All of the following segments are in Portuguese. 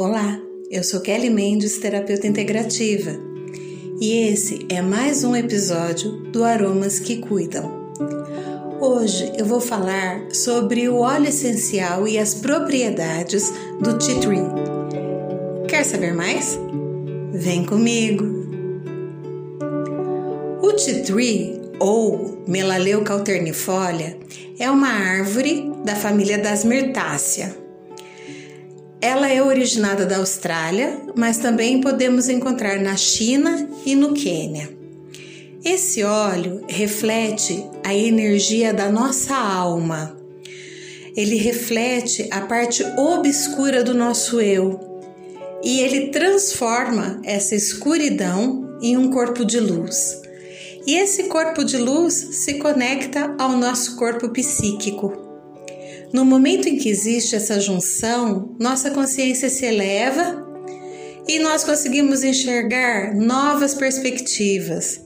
Olá, eu sou Kelly Mendes, terapeuta integrativa, e esse é mais um episódio do Aromas que Cuidam. Hoje eu vou falar sobre o óleo essencial e as propriedades do tea tree. Quer saber mais? Vem comigo! O tea tree, ou Melaleuca alternifolia, é uma árvore da família das mirtácea ela é originada da Austrália, mas também podemos encontrar na China e no Quênia. Esse óleo reflete a energia da nossa alma. Ele reflete a parte obscura do nosso eu e ele transforma essa escuridão em um corpo de luz. E esse corpo de luz se conecta ao nosso corpo psíquico. No momento em que existe essa junção, nossa consciência se eleva e nós conseguimos enxergar novas perspectivas.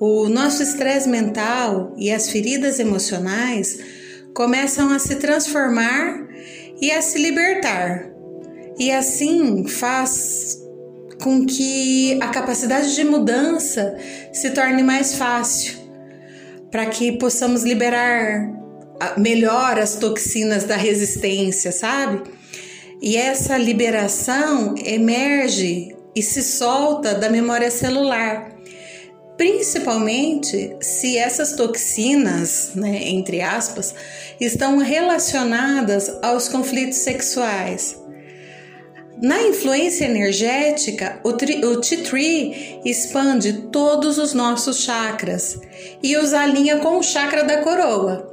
O nosso estresse mental e as feridas emocionais começam a se transformar e a se libertar. E assim faz com que a capacidade de mudança se torne mais fácil, para que possamos liberar melhora as toxinas da resistência, sabe? E essa liberação emerge e se solta da memória celular, principalmente se essas toxinas, né, entre aspas, estão relacionadas aos conflitos sexuais. Na influência energética, o, o Tea Tree expande todos os nossos chakras e os alinha com o chakra da coroa.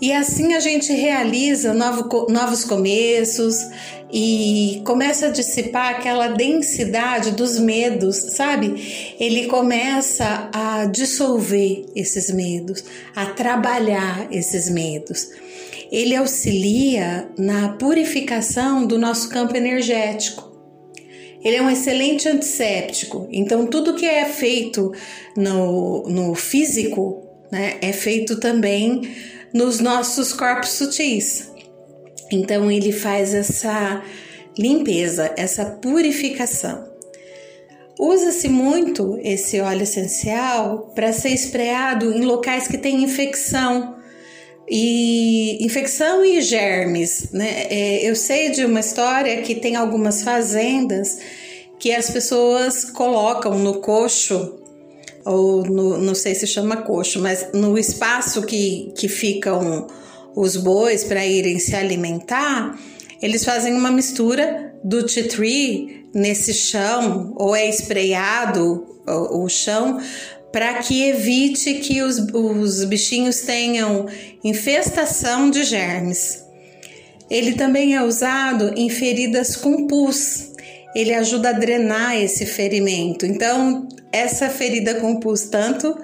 E assim a gente realiza novo, novos começos e começa a dissipar aquela densidade dos medos, sabe? Ele começa a dissolver esses medos, a trabalhar esses medos. Ele auxilia na purificação do nosso campo energético. Ele é um excelente antisséptico, então tudo que é feito no, no físico né, é feito também nos nossos corpos sutis. Então ele faz essa limpeza, essa purificação. Usa-se muito esse óleo essencial para ser espreado em locais que têm infecção e infecção e germes, né? É, eu sei de uma história que tem algumas fazendas que as pessoas colocam no coxo ou no, não sei se chama coxo, mas no espaço que, que ficam os bois para irem se alimentar, eles fazem uma mistura do tea tree nesse chão, ou é espreado o, o chão, para que evite que os, os bichinhos tenham infestação de germes. Ele também é usado em feridas com pus. Ele ajuda a drenar esse ferimento. Então, essa ferida compus tanto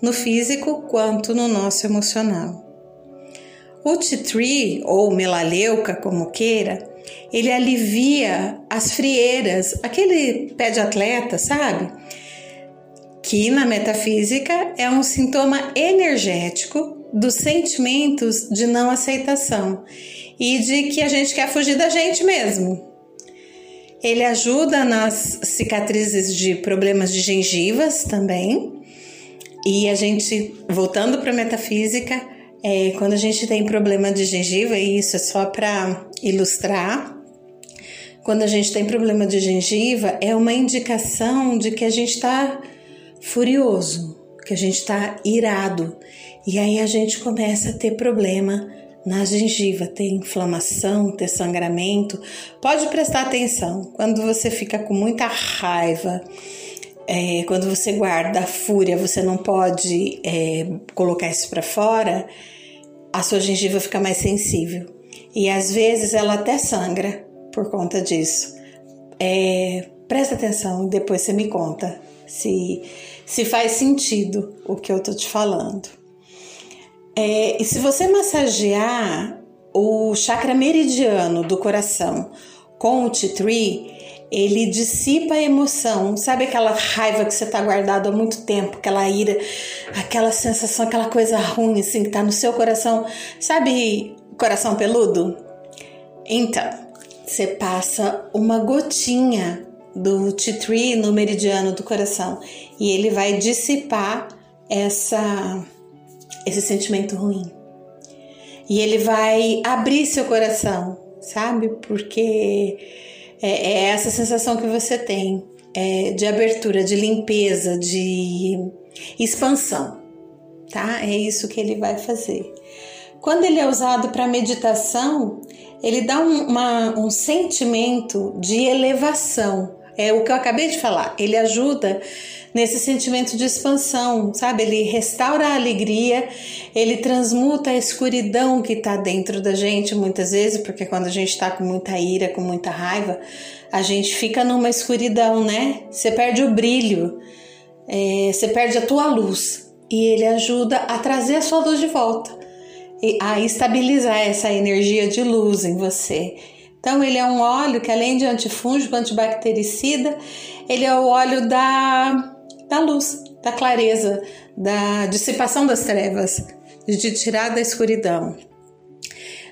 no físico quanto no nosso emocional. O tea tree, ou melaleuca, como queira, ele alivia as frieiras, aquele pé de atleta, sabe? Que na metafísica é um sintoma energético dos sentimentos de não aceitação e de que a gente quer fugir da gente mesmo. Ele ajuda nas cicatrizes de problemas de gengivas também. E a gente, voltando para a metafísica, é, quando a gente tem problema de gengiva, e isso é só para ilustrar, quando a gente tem problema de gengiva, é uma indicação de que a gente está furioso, que a gente está irado. E aí a gente começa a ter problema na gengiva, tem inflamação, tem sangramento. Pode prestar atenção quando você fica com muita raiva. É, quando você guarda a fúria, você não pode é, colocar isso para fora, a sua gengiva fica mais sensível. E às vezes ela até sangra por conta disso. É, presta atenção, depois você me conta se, se faz sentido o que eu tô te falando. É, e se você massagear o chakra meridiano do coração com o tea tree, ele dissipa a emoção. Sabe aquela raiva que você está guardado há muito tempo, aquela ira, aquela sensação, aquela coisa ruim assim que tá no seu coração. Sabe coração peludo? Então, você passa uma gotinha do tea tree no meridiano do coração e ele vai dissipar essa esse sentimento ruim. E ele vai abrir seu coração, sabe? Porque é, é essa sensação que você tem é, de abertura, de limpeza, de expansão, tá? É isso que ele vai fazer. Quando ele é usado para meditação, ele dá um, uma, um sentimento de elevação. É o que eu acabei de falar. Ele ajuda nesse sentimento de expansão, sabe? Ele restaura a alegria, ele transmuta a escuridão que está dentro da gente muitas vezes, porque quando a gente está com muita ira, com muita raiva, a gente fica numa escuridão, né? Você perde o brilho, é, você perde a tua luz e ele ajuda a trazer a sua luz de volta, a estabilizar essa energia de luz em você. Então, ele é um óleo que, além de antifúngico, antibactericida, ele é o óleo da da luz, da clareza, da dissipação das trevas, de tirar da escuridão.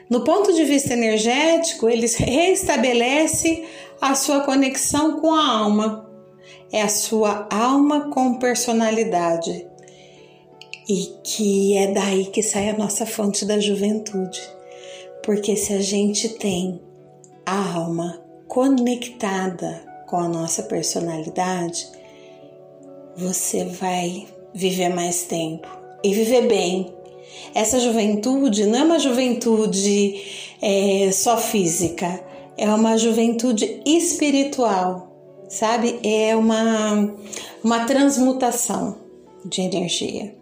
No ponto de vista energético, ele reestabelece a sua conexão com a alma. É a sua alma com personalidade. E que é daí que sai a nossa fonte da juventude. Porque se a gente tem a alma conectada com a nossa personalidade, você vai viver mais tempo e viver bem. Essa juventude não é uma juventude é, só física, é uma juventude espiritual, sabe? É uma, uma transmutação de energia.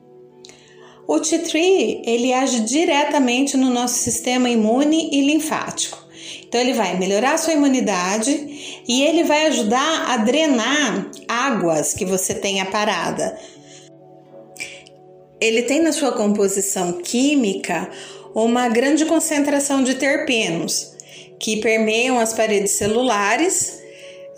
O T3 ele age diretamente no nosso sistema imune e linfático. Então ele vai melhorar a sua imunidade e ele vai ajudar a drenar águas que você tenha parada. Ele tem na sua composição química uma grande concentração de terpenos que permeiam as paredes celulares.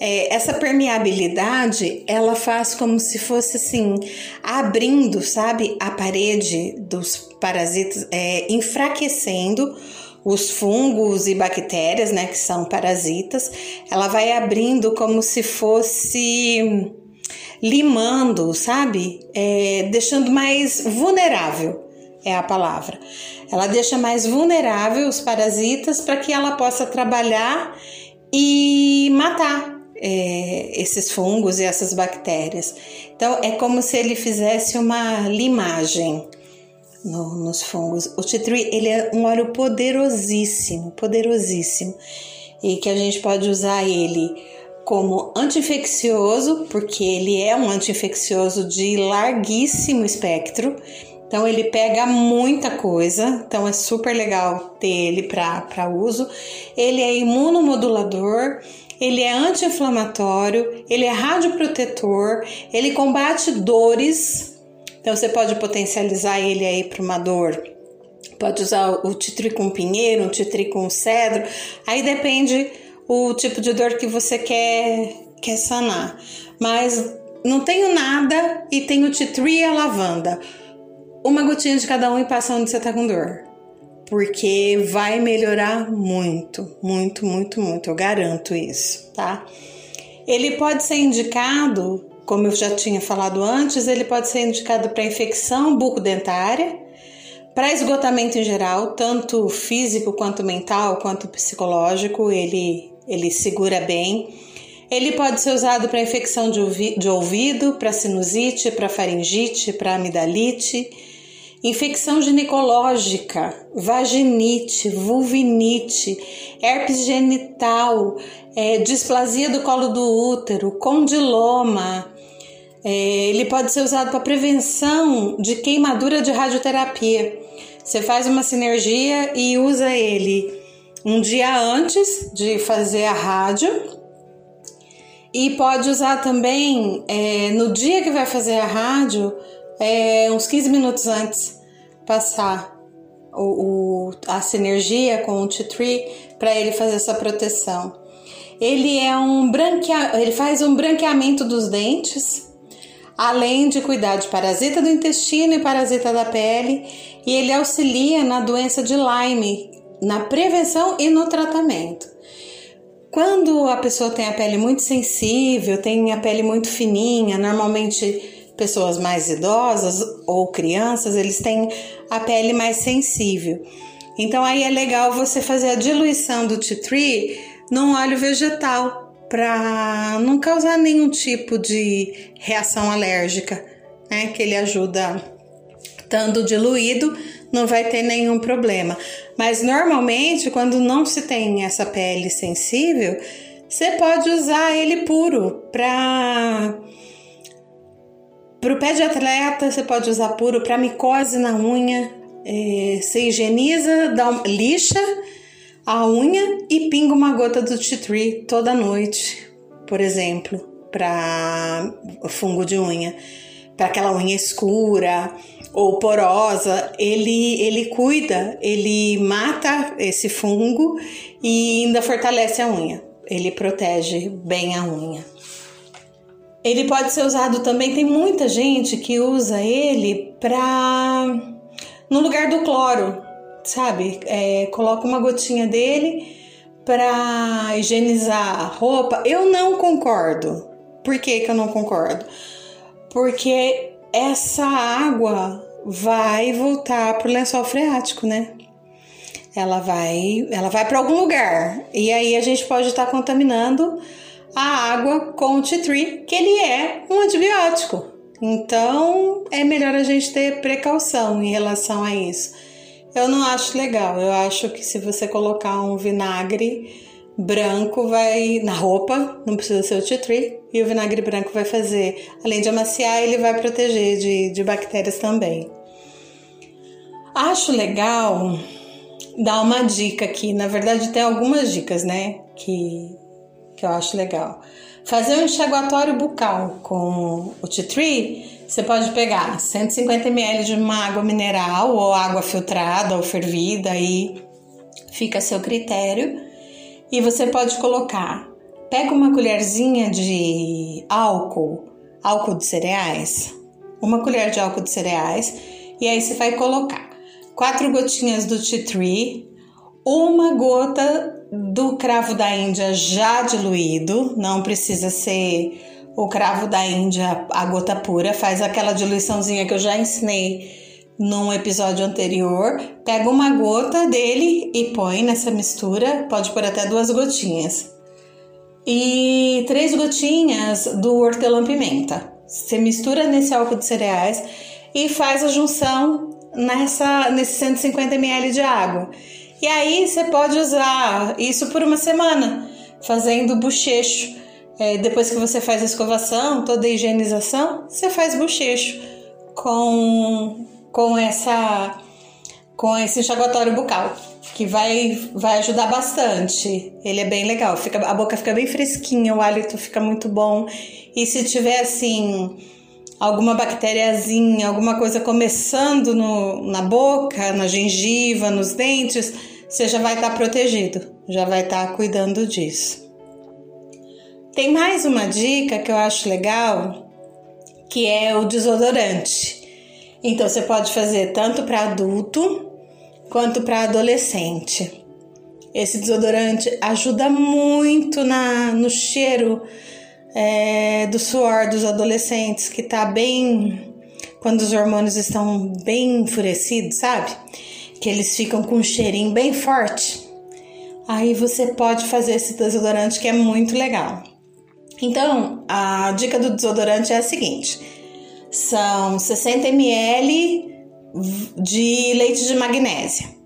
É, essa permeabilidade ela faz como se fosse assim abrindo, sabe, a parede dos parasitas, é, enfraquecendo os fungos e bactérias, né, que são parasitas, ela vai abrindo como se fosse limando, sabe? É, deixando mais vulnerável é a palavra. Ela deixa mais vulnerável os parasitas para que ela possa trabalhar e matar é, esses fungos e essas bactérias. Então é como se ele fizesse uma limagem no, nos fungos. O tea tree ele é um óleo poderosíssimo, poderosíssimo, e que a gente pode usar ele como anti-infeccioso, porque ele é um anti-infeccioso de larguíssimo espectro. Então ele pega muita coisa, então é super legal ter ele para uso. Ele é imunomodulador, ele é anti-inflamatório, ele é radioprotetor, ele combate dores, então você pode potencializar ele aí para uma dor. Pode usar o titri com pinheiro, o titri com cedro. Aí depende o tipo de dor que você quer, quer sanar. Mas não tenho nada e tenho titri e a lavanda. Uma gotinha de cada um e passa onde você tá com dor. Porque vai melhorar muito, muito, muito, muito. Eu garanto isso, tá? Ele pode ser indicado como eu já tinha falado antes, ele pode ser indicado para infecção bucodentária, para esgotamento em geral, tanto físico quanto mental, quanto psicológico, ele, ele segura bem. Ele pode ser usado para infecção de, ouvi de ouvido, para sinusite, para faringite, para amidalite, infecção ginecológica, vaginite, vulvinite, herpes genital, é, displasia do colo do útero, condiloma, ele pode ser usado para prevenção de queimadura de radioterapia. Você faz uma sinergia e usa ele um dia antes de fazer a rádio e pode usar também é, no dia que vai fazer a rádio, é, uns 15 minutos antes, passar o, o, a sinergia com o T3 para ele fazer essa proteção. Ele é um branquea, ele faz um branqueamento dos dentes além de cuidar de parasita do intestino e parasita da pele, e ele auxilia na doença de Lyme, na prevenção e no tratamento. Quando a pessoa tem a pele muito sensível, tem a pele muito fininha, normalmente pessoas mais idosas ou crianças, eles têm a pele mais sensível. Então aí é legal você fazer a diluição do tea tree num óleo vegetal para não causar nenhum tipo de reação alérgica, né? Que ele ajuda estando diluído, não vai ter nenhum problema. Mas normalmente, quando não se tem essa pele sensível, você pode usar ele puro para para o pé de atleta, você pode usar puro para micose na unha. É, você higieniza, dá uma, lixa a unha e pinga uma gota do tea tree toda noite, por exemplo, para fungo de unha, para aquela unha escura ou porosa, ele, ele cuida, ele mata esse fungo e ainda fortalece a unha. Ele protege bem a unha. Ele pode ser usado também, tem muita gente que usa ele para no lugar do cloro, sabe? É, coloca uma gotinha dele para higienizar a roupa. Eu não concordo. Por que, que eu não concordo? Porque essa água vai voltar pro lençol freático, né? Ela vai, ela vai para algum lugar e aí a gente pode estar tá contaminando a água com o tea tree, que ele é um antibiótico. Então é melhor a gente ter precaução em relação a isso. Eu não acho legal. Eu acho que se você colocar um vinagre branco vai na roupa, não precisa ser o tea tree, e o vinagre branco vai fazer, além de amaciar, ele vai proteger de, de bactérias também. Acho legal dar uma dica aqui, na verdade tem algumas dicas, né, que, que eu acho legal. Fazer um enxaguatório bucal com o tea tree, você pode pegar 150 ml de uma água mineral ou água filtrada ou fervida, aí fica a seu critério. E você pode colocar, pega uma colherzinha de álcool, álcool de cereais, uma colher de álcool de cereais, e aí você vai colocar quatro gotinhas do tea tree, uma gota do cravo da Índia já diluído, não precisa ser o cravo da Índia, a gota pura, faz aquela diluiçãozinha que eu já ensinei num episódio anterior, pega uma gota dele e põe nessa mistura, pode pôr até duas gotinhas. E três gotinhas do hortelã-pimenta. Você mistura nesse álcool de cereais e faz a junção nessa nesse 150 ml de água. E aí você pode usar isso por uma semana, fazendo bochecho. É, depois que você faz a escovação, toda a higienização, você faz bochecho com com essa com esse enxaguatório bucal, que vai vai ajudar bastante. Ele é bem legal, fica a boca fica bem fresquinha, o hálito fica muito bom. E se tiver assim alguma bactériazinha, alguma coisa começando no, na boca, na gengiva, nos dentes, você já vai estar tá protegido, já vai estar tá cuidando disso. Tem mais uma dica que eu acho legal, que é o desodorante. Então você pode fazer tanto para adulto quanto para adolescente. Esse desodorante ajuda muito na, no cheiro é, do suor dos adolescentes, que tá bem. quando os hormônios estão bem enfurecidos, sabe? Que eles ficam com um cheirinho bem forte. Aí você pode fazer esse desodorante que é muito legal. Então, a dica do desodorante é a seguinte: são 60 ml de leite de magnésia.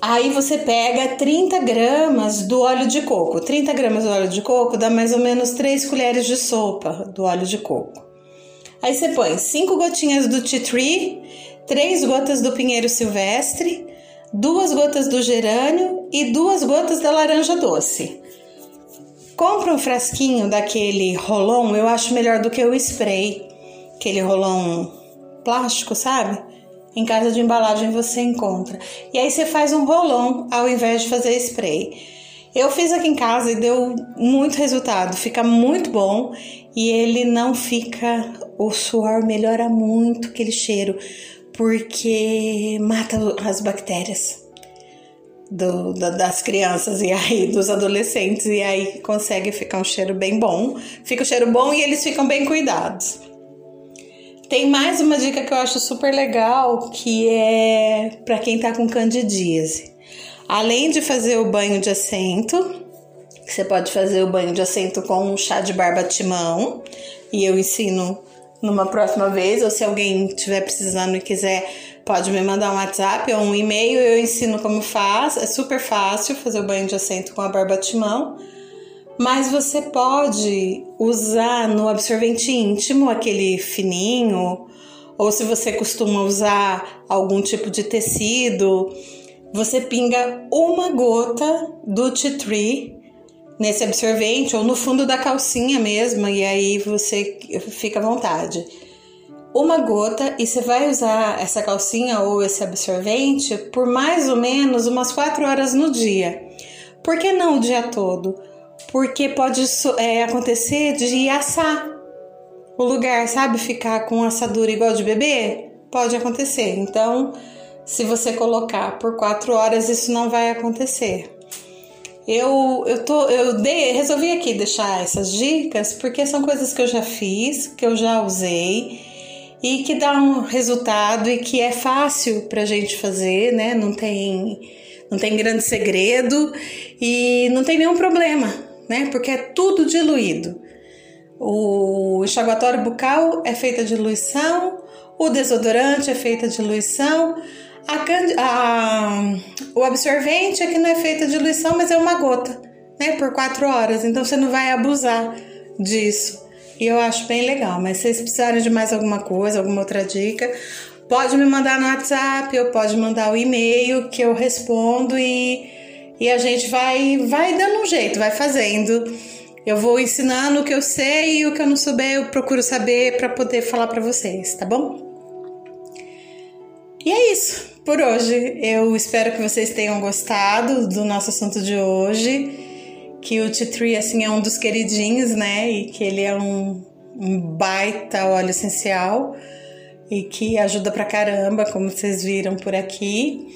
Aí você pega 30 gramas do óleo de coco. 30 gramas do óleo de coco dá mais ou menos 3 colheres de sopa do óleo de coco. Aí você põe 5 gotinhas do tea tree, 3 gotas do pinheiro silvestre, 2 gotas do gerânio e 2 gotas da laranja doce. Compra um frasquinho daquele rolon, eu acho melhor do que o spray aquele rolão plástico, sabe? Em casa de embalagem você encontra. E aí você faz um rolão ao invés de fazer spray. Eu fiz aqui em casa e deu muito resultado, fica muito bom e ele não fica. O suor melhora muito aquele cheiro, porque mata as bactérias. Do, da, das crianças e aí dos adolescentes, e aí consegue ficar um cheiro bem bom. Fica o cheiro bom e eles ficam bem cuidados. Tem mais uma dica que eu acho super legal, que é para quem tá com candidíase. Além de fazer o banho de assento, você pode fazer o banho de assento com um chá de barbatimão, e eu ensino numa próxima vez, ou se alguém estiver precisando e quiser, pode me mandar um WhatsApp ou um e-mail, eu ensino como faz. É super fácil fazer o banho de assento com a barbatimão. Mas você pode usar no absorvente íntimo, aquele fininho, ou se você costuma usar algum tipo de tecido, você pinga uma gota do tea tree nesse absorvente ou no fundo da calcinha mesmo, e aí você fica à vontade. Uma gota e você vai usar essa calcinha ou esse absorvente por mais ou menos umas 4 horas no dia. Por que não o dia todo? Porque pode é, acontecer de assar o lugar, sabe? Ficar com assadura igual de bebê? Pode acontecer. Então, se você colocar por 4 horas, isso não vai acontecer. Eu, eu, tô, eu dei, resolvi aqui deixar essas dicas porque são coisas que eu já fiz, que eu já usei e que dá um resultado e que é fácil pra gente fazer, né? Não tem, não tem grande segredo e não tem nenhum problema, né? Porque é tudo diluído. O enxaguatório bucal é feito de diluição, o desodorante é feito de diluição, a, a, o absorvente é que não é feito de diluição, mas é uma gota, né? Por quatro horas. Então você não vai abusar disso. E eu acho bem legal. Mas se vocês precisarem de mais alguma coisa, alguma outra dica, pode me mandar no WhatsApp ou pode mandar o e-mail que eu respondo e, e a gente vai, vai dando um jeito, vai fazendo. Eu vou ensinando o que eu sei e o que eu não souber eu procuro saber para poder falar para vocês, tá bom? E é isso por hoje. Eu espero que vocês tenham gostado do nosso assunto de hoje. Que o tea tree assim é um dos queridinhos, né? E que ele é um, um baita óleo essencial e que ajuda pra caramba, como vocês viram por aqui.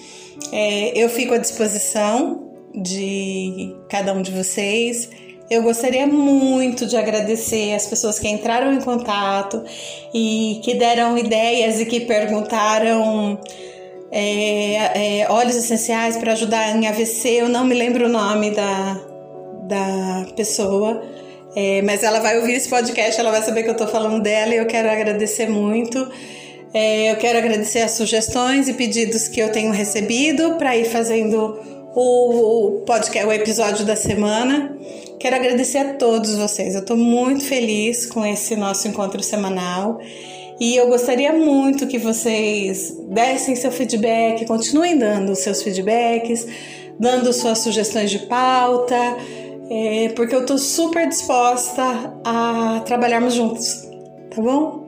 É, eu fico à disposição de cada um de vocês. Eu gostaria muito de agradecer as pessoas que entraram em contato e que deram ideias e que perguntaram é, é, óleos essenciais para ajudar em AVC. Eu não me lembro o nome da, da pessoa, é, mas ela vai ouvir esse podcast, ela vai saber que eu estou falando dela e eu quero agradecer muito. É, eu quero agradecer as sugestões e pedidos que eu tenho recebido para ir fazendo o, podcast, o episódio da semana. Quero agradecer a todos vocês. Eu estou muito feliz com esse nosso encontro semanal. E eu gostaria muito que vocês dessem seu feedback, continuem dando seus feedbacks, dando suas sugestões de pauta, é, porque eu estou super disposta a trabalharmos juntos, tá bom?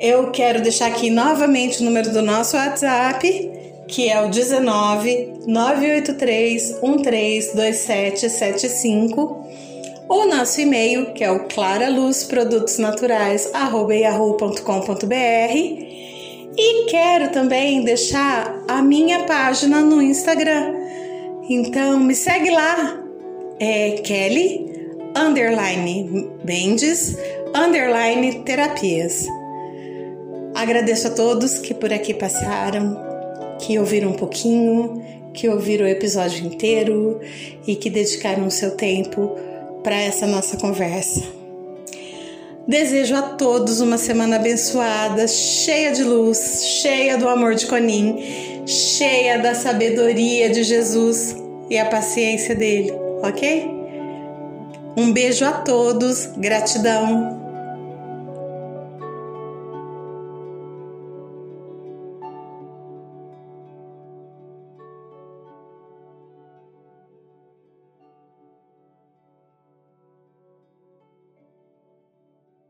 Eu quero deixar aqui novamente o número do nosso WhatsApp, que é o 19 983 132775 o nosso e-mail, que é o claraluzprodutosnaturais@yahoo.com.br. E quero também deixar a minha página no Instagram. Então me segue lá. É Kelly underline Mendes underline terapias. Agradeço a todos que por aqui passaram, que ouviram um pouquinho, que ouviram o episódio inteiro e que dedicaram o seu tempo para essa nossa conversa. Desejo a todos uma semana abençoada, cheia de luz, cheia do amor de Conin, cheia da sabedoria de Jesus e a paciência dele, ok? Um beijo a todos, gratidão.